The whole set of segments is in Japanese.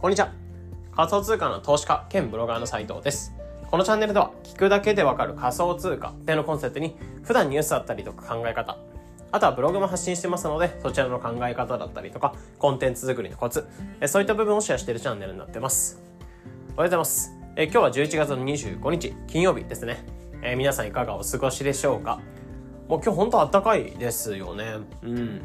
こんにちは。仮想通貨の投資家兼ブロガーの斉藤です。このチャンネルでは聞くだけでわかる仮想通貨ってのコンセプトに普段ニュースだったりとか考え方、あとはブログも発信してますので、そちらの考え方だったりとか、コンテンツ作りのコツ、そういった部分をシェアしているチャンネルになってます。おはようございます。え今日は11月の25日、金曜日ですね。え皆さんいかがお過ごしでしょうか？もう今日本当暖かいですよね。うん。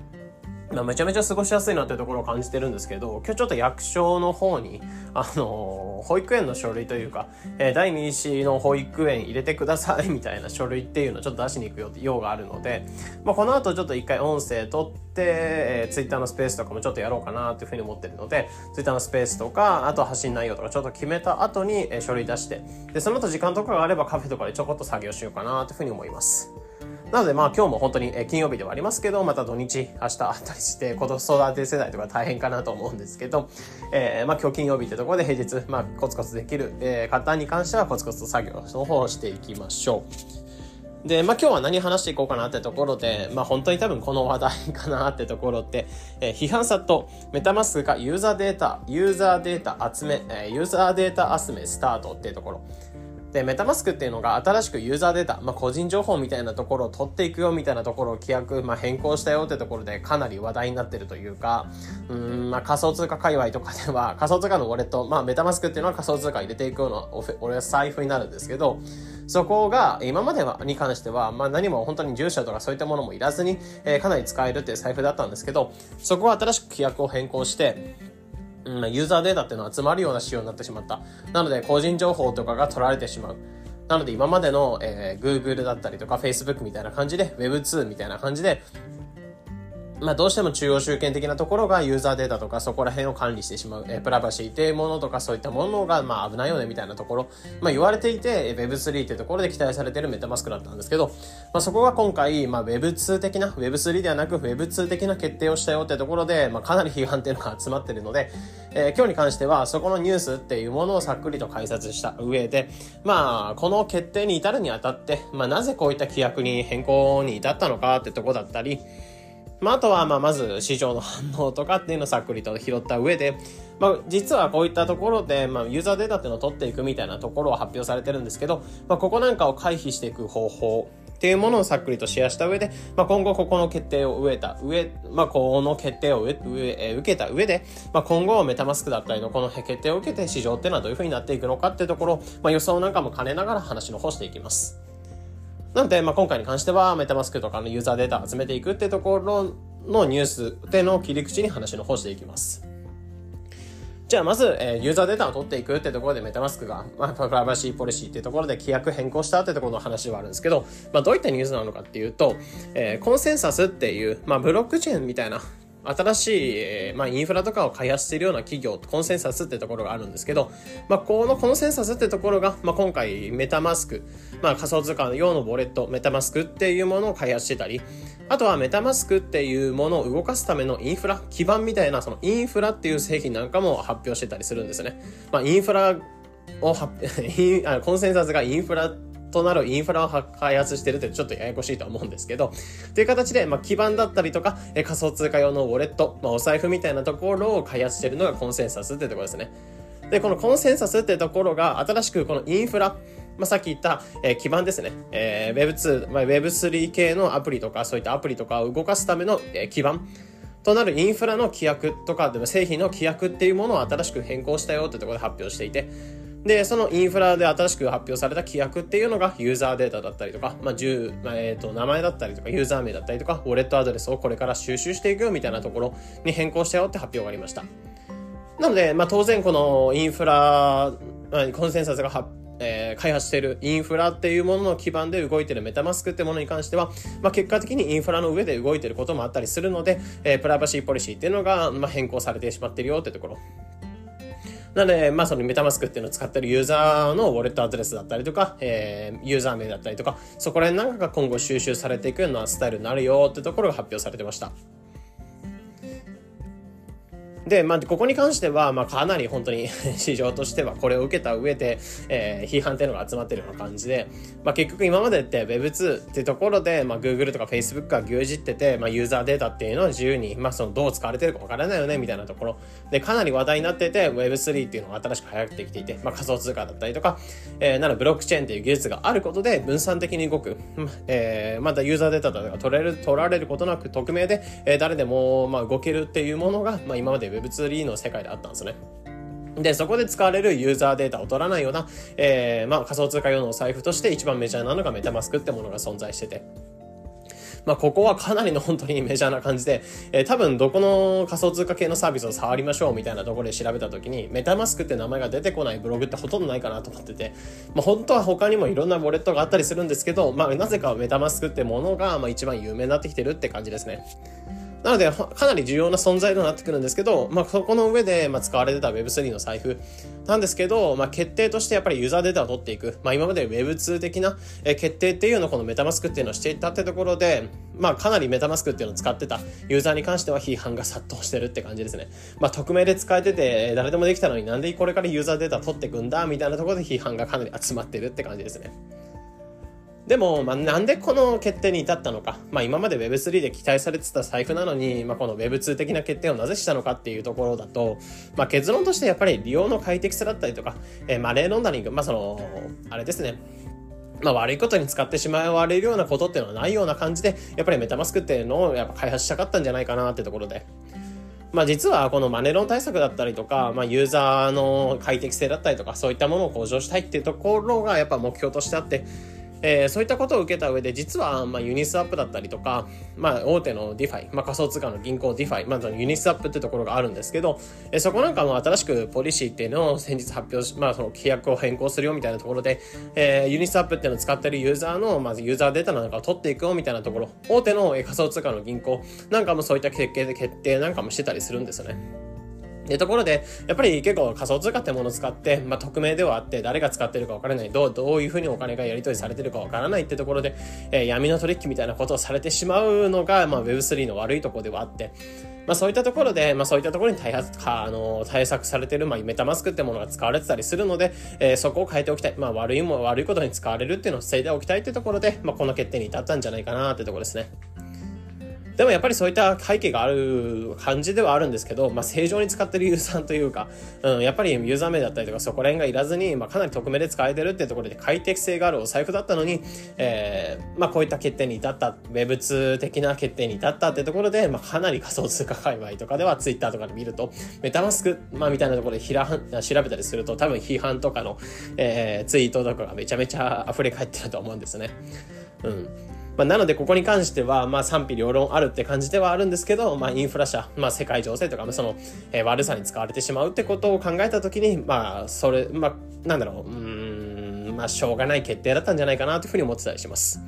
まあ、めちゃめちゃ過ごしやすいなっていうところを感じてるんですけど、今日ちょっと役所の方に、あのー、保育園の書類というか、えー、第2子の保育園入れてくださいみたいな書類っていうのをちょっと出しに行くようがあるので、まあ、この後ちょっと一回音声取って、えー、ツイッターのスペースとかもちょっとやろうかなっていうふうに思ってるので、ツイッターのスペースとか、あと発信内容とかちょっと決めた後に、えー、書類出して、で、その後時間とかがあればカフェとかでちょこっと作業しようかなというふうに思います。なのでまあ今日も本当に金曜日ではありますけど、また土日、明日あったりして、子育て世代とか大変かなと思うんですけど、えー、まあ今日金曜日ってところで平日、まあコツコツできる、えー、方に関してはコツコツと作業の方をしていきましょう。で、まあ今日は何話していこうかなってところで、まあ本当に多分この話題かなってところって、えー、批判殺とメタマスクがユーザーデータ、ユーザーデータ集め、えー、ユーザーデータ集めスタートっていうところ。で、メタマスクっていうのが新しくユーザーデータ、まあ、個人情報みたいなところを取っていくよみたいなところを規約、まあ、変更したよってところでかなり話題になってるというか、うん、まあ、仮想通貨界隈とかでは、仮想通貨のウォレット、まあ、メタマスクっていうのは仮想通貨入れていくようなお俺は財布になるんですけど、そこが今まではに関しては、まあ、何も本当に住所とかそういったものもいらずに、えー、かなり使えるっていう財布だったんですけど、そこは新しく規約を変更して、うん、ユーザーデータっていうのは集まるような仕様になってしまった。なので、個人情報とかが取られてしまう。なので今までの、えー、Google だったりとか Facebook みたいな感じで Web2 みたいな感じでまあ、どうしても中央集権的なところがユーザーデータとかそこら辺を管理してしまう、えー、プラバシーっていうものとかそういったものが、まあ、危ないよねみたいなところ、まあ、言われていて Web3 っていうところで期待されてるメタマスクだったんですけど、まあ、そこが今回、まあ、Web2 的な Web3 ではなく Web2 的な決定をしたよってところで、まあ、かなり批判っていうのが集まってるので、えー、今日に関してはそこのニュースっていうものをさっくりと解説した上で、まあ、この決定に至るにあたって、まあ、なぜこういった規約に変更に至ったのかってとこだったり、まあ、あとは、まあ、まず市場の反応とかっていうのをさっくりと拾った上で、まあ、実はこういったところで、まあ、ユーザーデータっていうのを取っていくみたいなところを発表されてるんですけど、まあ、ここなんかを回避していく方法っていうものをさっくりとシェアした上で、まあ、今後ここの決定を植えた上、まあ、この決定を植え受けた上で、まあ、今後メタマスクだったりのこの決定を受けて市場っていうのはどういうふうになっていくのかっていうところ、まあ、予想なんかも兼ねながら話の方していきます。なので、まあ、今回に関しては、メタマスクとかのユーザーデータを集めていくっていうところのニュースでの切り口に話の方していきます。じゃあまず、え、ユーザーデータを取っていくってところでメタマスクが、まあ、プライバシーポリシーっていうところで規約変更したってところの話はあるんですけど、まあ、どういったニュースなのかっていうと、えー、コンセンサスっていう、まあ、ブロックチェーンみたいな新しい、え、まあ、インフラとかを開発しているような企業、コンセンサスってところがあるんですけど、まあ、このコンセンサスってところが、まあ、今回メタマスク、まあ、仮想通貨用のウォレット、メタマスクっていうものを開発してたり、あとはメタマスクっていうものを動かすためのインフラ、基盤みたいな、そのインフラっていう製品なんかも発表してたりするんですね。まあ、インフラを コンセンサスがインフラとなるインフラを開発してるってちょっとややこしいと思うんですけど、という形で、まあ、基盤だったりとか、え仮想通貨用のウォレット、まあ、お財布みたいなところを開発してるのがコンセンサスってところですね。で、このコンセンサスってところが新しくこのインフラ、まあ、さっき言った、えー、基盤ですね。えー、Web2、まあ、Web3 系のアプリとか、そういったアプリとかを動かすための、えー、基盤。となるインフラの規約とか、でも製品の規約っていうものを新しく変更したよってところで発表していて、で、そのインフラで新しく発表された規約っていうのがユーザーデータだったりとか、まあ、10、まあ、え、と、名前だったりとか、ユーザー名だったりとか、ウォレットアドレスをこれから収集していくよみたいなところに変更したよって発表がありました。なので、まあ、当然このインフラ、あ、コンセンサスが発えー、開発しているインフラっていうものの基盤で動いているメタマスクってものに関しては、まあ、結果的にインフラの上で動いていることもあったりするので、えー、プライバシーポリシーっていうのが、まあ、変更されてしまっているよってところ。なので、まあそのメタマスクっていうのを使ってるユーザーのウォレットアドレスだったりとか、えー、ユーザー名だったりとか、そこら辺なんかが今後収集されていくようなスタイルになるよってところが発表されてました。で、まあ、ここに関しては、まあ、かなり本当に 市場としてはこれを受けた上で、えー、批判っていうのが集まってるような感じで、まあ、結局今までって Web2 っていうところで、まあ、Google とか Facebook が牛耳ってて、まあ、ユーザーデータっていうのは自由に、まあ、そのどう使われてるかわからないよねみたいなところ。でかなり話題になってて Web3 っていうのが新しく流行ってきていて、まあ、仮想通貨だったりとか、えー、ならブロックチェーンっていう技術があることで分散的に動く、えー、またユーザーデータとか取れる取られることなく匿名で、えー、誰でも、まあ、動けるっていうものが、まあ、今まで Web3 の世界であったんですね。で、そこで使われるユーザーデータを取らないような、えー、まあ仮想通貨用のお財布として一番メジャーなのがメタマスクってものが存在してて。まあ、ここはかなりの本当にメジャーな感じで、えー、多分どこの仮想通貨系のサービスを触りましょうみたいなところで調べた時に、メタマスクって名前が出てこないブログってほとんどないかなと思ってて、まあ、本当は他にもいろんなウォレットがあったりするんですけど、まあ、なぜかメタマスクってものが、まあ、一番有名になってきてるって感じですね。なので、かなり重要な存在となってくるんですけど、まあ、そこの上で、まあ、使われてた Web3 の財布なんですけど、まあ、決定としてやっぱりユーザーデータを取っていく。まあ、今まで Web2 的な決定っていうのをこのメタマスクっていうのをしていったってところで、まあ、かなりメタマスクっていうのを使ってたユーザーに関しては批判が殺到してるって感じですね。まあ、匿名で使えてて、誰でもできたのになんでこれからユーザーデータ取っていくんだみたいなところで批判がかなり集まってるって感じですね。でも、まあ、なんでこの決定に至ったのか。まあ、今まで Web3 で期待されてた財布なのに、まあ、この Web2 的な決定をなぜしたのかっていうところだと、まあ、結論としてやっぱり利用の快適さだったりとか、えー、マレーロンダリング、まあ、その、あれですね。まあ、悪いことに使ってしまわれるようなことっていうのはないような感じで、やっぱりメタマスクっていうのをやっぱ開発したかったんじゃないかなってところで。まあ、実はこのマネロン対策だったりとか、まあ、ユーザーの快適性だったりとか、そういったものを向上したいっていうところがやっぱ目標としてあって、えー、そういったことを受けた上で、実は、まあ、ユニスアップだったりとか、まあ、大手の DeFi、まあ、仮想通貨の銀行 DeFi、まあ、ユニスアップってところがあるんですけど、えー、そこなんかも新しくポリシーっていうのを先日発表し、まあ、その規約を変更するよみたいなところで、えー、ユニスアップっていうのを使ってるユーザーの、まずユーザーデータなんかを取っていくよみたいなところ、大手の仮想通貨の銀行なんかもそういった決定で決定なんかもしてたりするんですよね。で、ところで、やっぱり結構仮想通貨ってものを使って、まあ、匿名ではあって、誰が使ってるかわからない、どう、どういうふうにお金がやり取りされてるかわからないってところで、えー、闇の取引みたいなことをされてしまうのが、まあ、Web3 の悪いところではあって、まあそういったところで、まあそういったところに対あの対策されてる、まあメタマスクってものが使われてたりするので、えー、そこを変えておきたい。まあ悪いも悪いことに使われるっていうのを防いでおきたいってところで、まあこの決定に至ったんじゃないかなってところですね。でもやっぱりそういった背景がある感じではあるんですけど、まあ、正常に使ってるユーザーというか、うん、やっぱりユーザー名だったりとかそこら辺がいらずに、まあ、かなり匿名で使えてるっていうところで快適性があるお財布だったのに、えー、まあ、こういった決定に至った、Web2 的な決定に至ったっていうところで、まあ、かなり仮想通貨界隈とかでは Twitter とかで見ると、メタマスク、まあ、みたいなところでひら調べたりすると多分批判とかの、えー、ツイートとかがめちゃめちゃ溢れ返ってると思うんですね。うん。まあ、なので、ここに関しては、まあ、賛否両論あるって感じではあるんですけど、まあ、インフラ社、まあ、世界情勢とか、その、えー、悪さに使われてしまうってことを考えたときに、まあ、それ、まあ、なんだろう、うん、まあ、しょうがない決定だったんじゃないかなというふうに思ってたりします。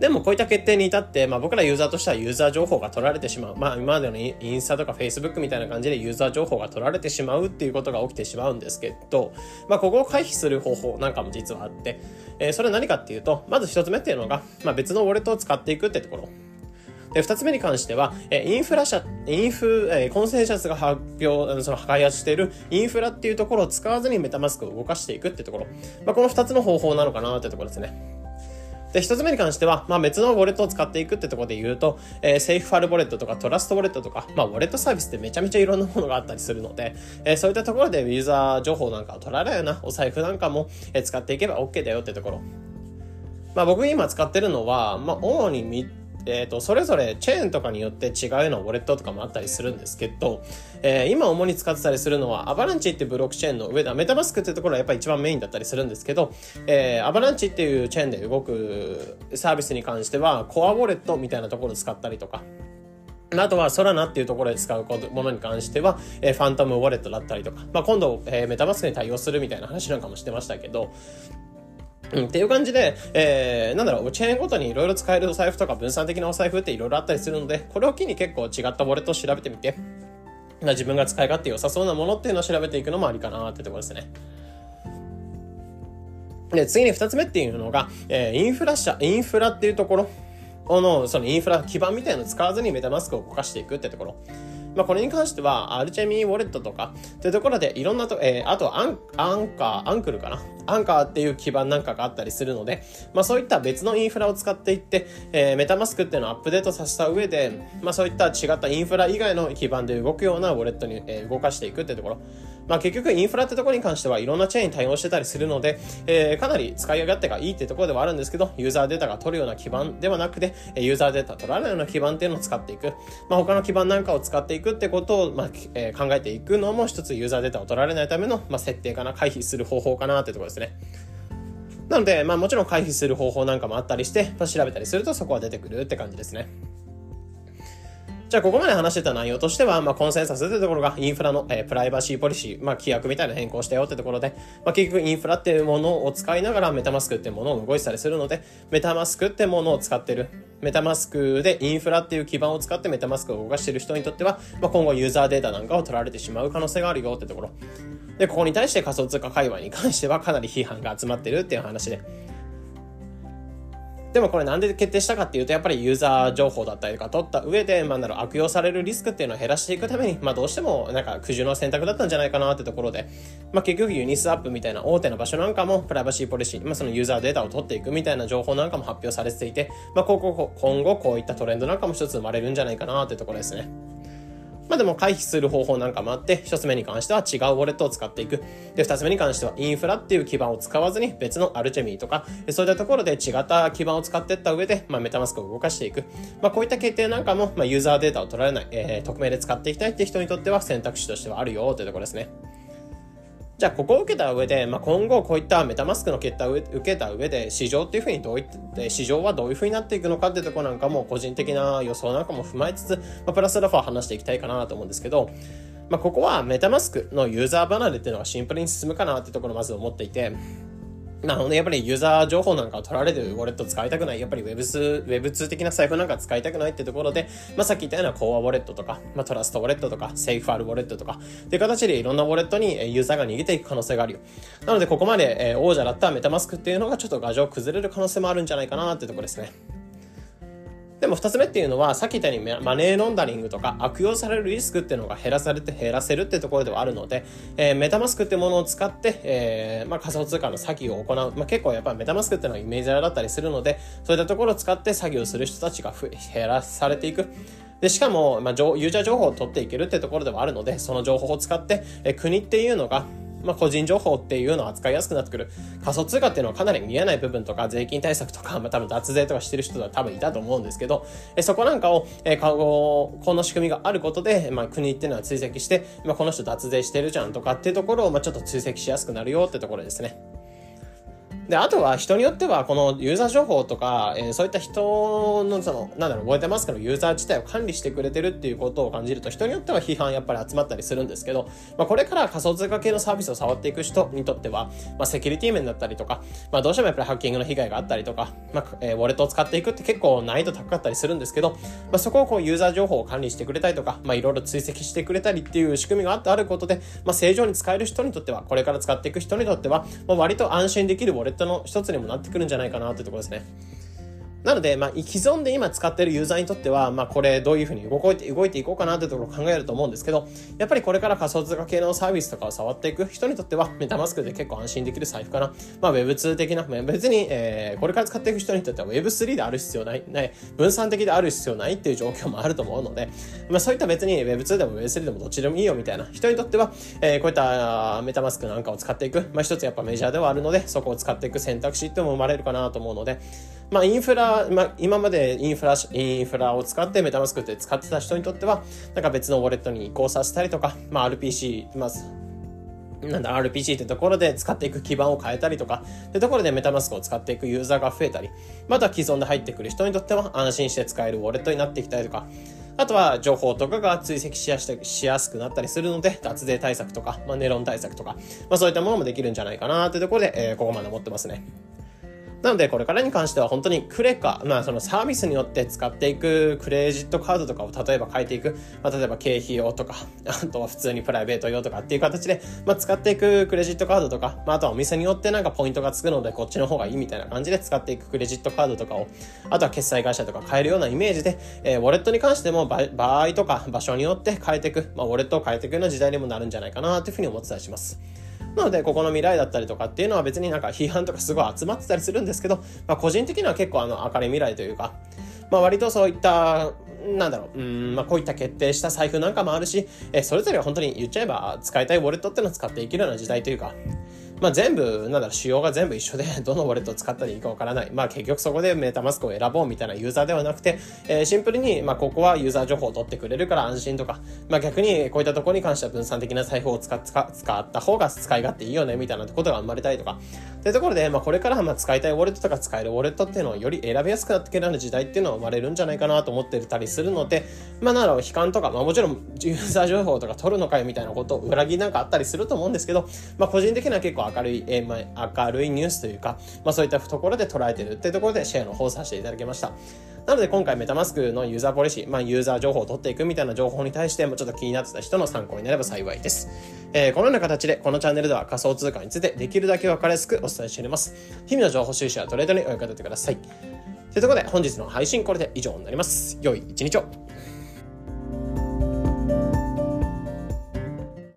でもこういった決定に至って、まあ僕らユーザーとしてはユーザー情報が取られてしまう。まあ今までのインスタとか Facebook みたいな感じでユーザー情報が取られてしまうっていうことが起きてしまうんですけど、まあここを回避する方法なんかも実はあって、えー、それは何かっていうと、まず一つ目っていうのが、まあ別のウォレットを使っていくってところ。で、二つ目に関しては、えインフラ社、インフ、えコンセンサスが発表、その開発しているインフラっていうところを使わずにメタマスクを動かしていくってところ。まあ、この二つの方法なのかなってところですね。で、一つ目に関しては、まあ別のウォレットを使っていくってところで言うと、えー、セーフパルウォレットとかトラストウォレットとか、まあウォレットサービスってめちゃめちゃいろんなものがあったりするので、えー、そういったところでユーザー情報なんかを取られるようなお財布なんかも、え、使っていけば OK だよってところ。まあ僕今使ってるのは、まあ主にえ、ー、と、それぞれチェーンとかによって違うようなウォレットとかもあったりするんですけど、えー、今主に使ってたりするのは、アバランチっていうブロックチェーンの上では、メタマスクっていうところはやっぱり一番メインだったりするんですけど、えー、アバランチっていうチェーンで動くサービスに関しては、コアウォレットみたいなところを使ったりとか、あとは、ソラナっていうところで使うものに関しては、えー、ファントムウォレットだったりとか、まあ、今度、えー、メタマスクに対応するみたいな話なんかもしてましたけど、うん、っていう感じで、えー、なんだろう、チェーンごとにいろいろ使えるお財布とか分散的なお財布っていろいろあったりするので、これを機に結構違ったウォレットを調べてみて、自分が使い勝手良さそうなものっていうのを調べていくのもありかなってところですね。で、次に二つ目っていうのが、えー、インフラ社、インフラっていうところの、そのインフラ基盤みたいなのを使わずにメタマスクを動かしていくってところ。まあ、これに関しては、アルチェミーウォレットとか、というところでいろんなと、えー、あとアン、アンカー、アンクルかな？アンカーっていう基盤なんかがあったりするので、まあ、そういった別のインフラを使っていって、えー、メタマスクっていうのをアップデートさせた上で、まあ、そういった違ったインフラ以外の基盤で動くようなウォレットに、えー、動かしていくっていうところ。まあ、結局インフラってところに関してはいろんなチェーンに対応してたりするので、えー、かなり使い勝手がいいってところではあるんですけど、ユーザーデータが取るような基盤ではなくて、ユーザーデータ取らないような基盤っていうのを使っていく。まあ、他の基盤なんかを使っていくってことを、まあえー、考えていくのも一つユーザーデータを取られないための、まあ、設定かな、回避する方法かなってところですね。なので、まあもちろん回避する方法なんかもあったりして、まあ、調べたりするとそこは出てくるって感じですね。じゃあ、ここまで話してた内容としては、まあ、コンセンサスというところがインフラの、えー、プライバシーポリシー、まあ、規約みたいな変更したよってところで、まあ、結局インフラっていうものを使いながらメタマスクっていうものを動いてたりするので、メタマスクってものを使ってる。メタマスクでインフラっていう基盤を使ってメタマスクを動かしている人にとっては、まあ、今後ユーザーデータなんかを取られてしまう可能性があるよってところ。で、ここに対して仮想通貨界隈に関してはかなり批判が集まってるっていう話で。でもこれなんで決定したかっていうと、やっぱりユーザー情報だったりとか取った上で、まあ、なる悪用されるリスクっていうのを減らしていくために、まあ、どうしてもなんか苦渋の選択だったんじゃないかなってところで、まあ、結局ユニスアップみたいな大手の場所なんかもプライバシーポリシー、まあ、そのユーザーデータを取っていくみたいな情報なんかも発表されていて、まあ、今後こういったトレンドなんかも一つ生まれるんじゃないかなってところですね。まあでも回避する方法なんかもあって、一つ目に関しては違うウォレットを使っていく。で、二つ目に関してはインフラっていう基盤を使わずに別のアルチェミーとか、そういったところで違った基盤を使っていった上で、まあメタマスクを動かしていく。まあこういった決定なんかも、まあユーザーデータを取られない、えー、匿名で使っていきたいって人にとっては選択肢としてはあるよというところですね。じゃあここを受けた上で、まあ、今後こういったメタマスクの結果を受けた上で市場っていうふうにどういって市場はどういうふうになっていくのかっていうとこなんかも個人的な予想なんかも踏まえつつ、まあ、プラスアルファ話していきたいかなと思うんですけど、まあ、ここはメタマスクのユーザー離れっていうのがシンプルに進むかなっていうところをまず思っていてなので、やっぱりユーザー情報なんかを取られるウォレット使いたくない。やっぱり Web2、Web2 的な財布なんか使いたくないってところで、まあ、さっき言ったようなコアウォレットとか、まあ、トラストウォレットとか、セーフパルウォレットとか、っていう形でいろんなウォレットにユーザーが逃げていく可能性があるよ。なので、ここまで王者だったメタマスクっていうのがちょっと画像崩れる可能性もあるんじゃないかなってところですね。でも二つ目っていうのは、さっき言ったようにマネーロンダリングとか悪用されるリスクっていうのが減らされて減らせるってところではあるので、えー、メタマスクってものを使って、えー、まあ、仮想通貨の詐欺を行う。まあ、結構やっぱメタマスクっていうのはイメージャーだったりするので、そういったところを使って詐欺をする人たちが減らされていく。で、しかも、まあ、ユーザー情報を取っていけるってところではあるので、その情報を使って、え国っていうのが、まあ、個人情報っていうのを扱いやすくなってくる。仮想通貨っていうのはかなり見えない部分とか、税金対策とか、まあ、多分脱税とかしてる人は多分いたと思うんですけど、えそこなんかを、えー、この仕組みがあることで、まあ、国っていうのは追跡して、まあ、この人脱税してるじゃんとかっていうところを、まあ、ちょっと追跡しやすくなるよってところですね。で、あとは人によっては、このユーザー情報とか、えー、そういった人の、その、なんだろう、覚えてますかのユーザー自体を管理してくれてるっていうことを感じると、人によっては批判やっぱり集まったりするんですけど、まあ、これから仮想通貨系のサービスを触っていく人にとっては、まあ、セキュリティ面だったりとか、まあ、どうしてもやっぱりハッキングの被害があったりとか、まあ、えー、ウォレットを使っていくって結構難易度高かったりするんですけど、まあ、そこをこうユーザー情報を管理してくれたりとか、まあ、いろいろ追跡してくれたりっていう仕組みがあってあることで、まあ、正常に使える人にとっては、これから使っていく人にとっては、まあ、割と安心できるウォレットの一つにもなってくるんじゃないかなというところですね。なので、まあ、既存で今使ってるユーザーにとっては、まあ、これどういうふうに動いて動いていこうかなというところを考えると思うんですけど、やっぱりこれから仮想通貨系のサービスとかを触っていく人にとっては、メタマスクで結構安心できる財布かな。まあ、Web2 的な、別に、えー、これから使っていく人にとっては Web3 である必要ない、ない、分散的である必要ないっていう状況もあると思うので、まあ、そういった別に Web2 でも Web3 でもどっちでもいいよみたいな人にとっては、えー、こういったメタマスクなんかを使っていく、まあ、一つやっぱメジャーではあるので、そこを使っていく選択肢っても生まれるかなと思うので、まあ、インフラ、まあ、今までインフラ、インフラを使ってメタマスクって使ってた人にとっては、なんか別のウォレットに移行させたりとか、まあ、RPC、まず、なんだ、RPC ってところで使っていく基盤を変えたりとか、ってところでメタマスクを使っていくユーザーが増えたり、また既存で入ってくる人にとっては安心して使えるウォレットになってきたりとか、あとは情報とかが追跡しやしやすくなったりするので、脱税対策とか、まあ、ネロン対策とか、まあそういったものもできるんじゃないかなというところで、えー、ここまで思ってますね。なので、これからに関しては本当にクレカ、まあそのサービスによって使っていくクレジットカードとかを例えば変えていく、まあ例えば経費用とか、あとは普通にプライベート用とかっていう形で、まあ使っていくクレジットカードとか、まああとはお店によってなんかポイントがつくのでこっちの方がいいみたいな感じで使っていくクレジットカードとかを、あとは決済会社とか変えるようなイメージで、えー、ウォレットに関しても場合とか場所によって変えていく、まあウォレットを変えていくような時代にもなるんじゃないかなというふうにお伝えします。なので、ここの未来だったりとかっていうのは別になんか批判とかすごい集まってたりするんですけど、まあ、個人的には結構あの明るい未来というか、まあ、割とそういったなんだろう、うん、まあ、こういった決定した財布なんかもあるし、えそれぞれ本当に言っちゃえば使いたいウォレットっていうのを使っていけるような時代というか、まあ、全部、なんだろ、仕様が全部一緒で、どのウォレットを使ったらいいかわからない。まあ、結局そこでメタマスクを選ぼうみたいなユーザーではなくて、えー、シンプルに、まあ、ここはユーザー情報を取ってくれるから安心とか、まあ、逆にこういったところに関しては分散的な財布を使っ使使った方が使い勝手いいよね、みたいなことが生まれたりとか。というところで、まあ、これからまあ使いたいウォレットとか使えるウォレットっていうのをより選びやすくなってくる時代っていうのは生まれるんじゃないかなと思ってたりするので、まあ、なら悲観とか、まあ、もちろんユーザー情報とか取るのかよみたいなことを裏切りなんかあったりすると思うんですけど、まあ、個人的には結構明るい、えま、明るいニュースというか、まあ、そういったところで捉えてるっていうところでシェアの方させていただきました。なので今回メタマスクのユーザーポリシー、まあ、ユーザー情報を取っていくみたいな情報に対してもちょっと気になってた人の参考になれば幸いです。えー、このような形でこのチャンネルでは仮想通貨についてできるだけ分かりやすくお伝えしております。日々の情報収集やトレードにお役立てください。というところで本日の配信これで以上になります。良い一日を。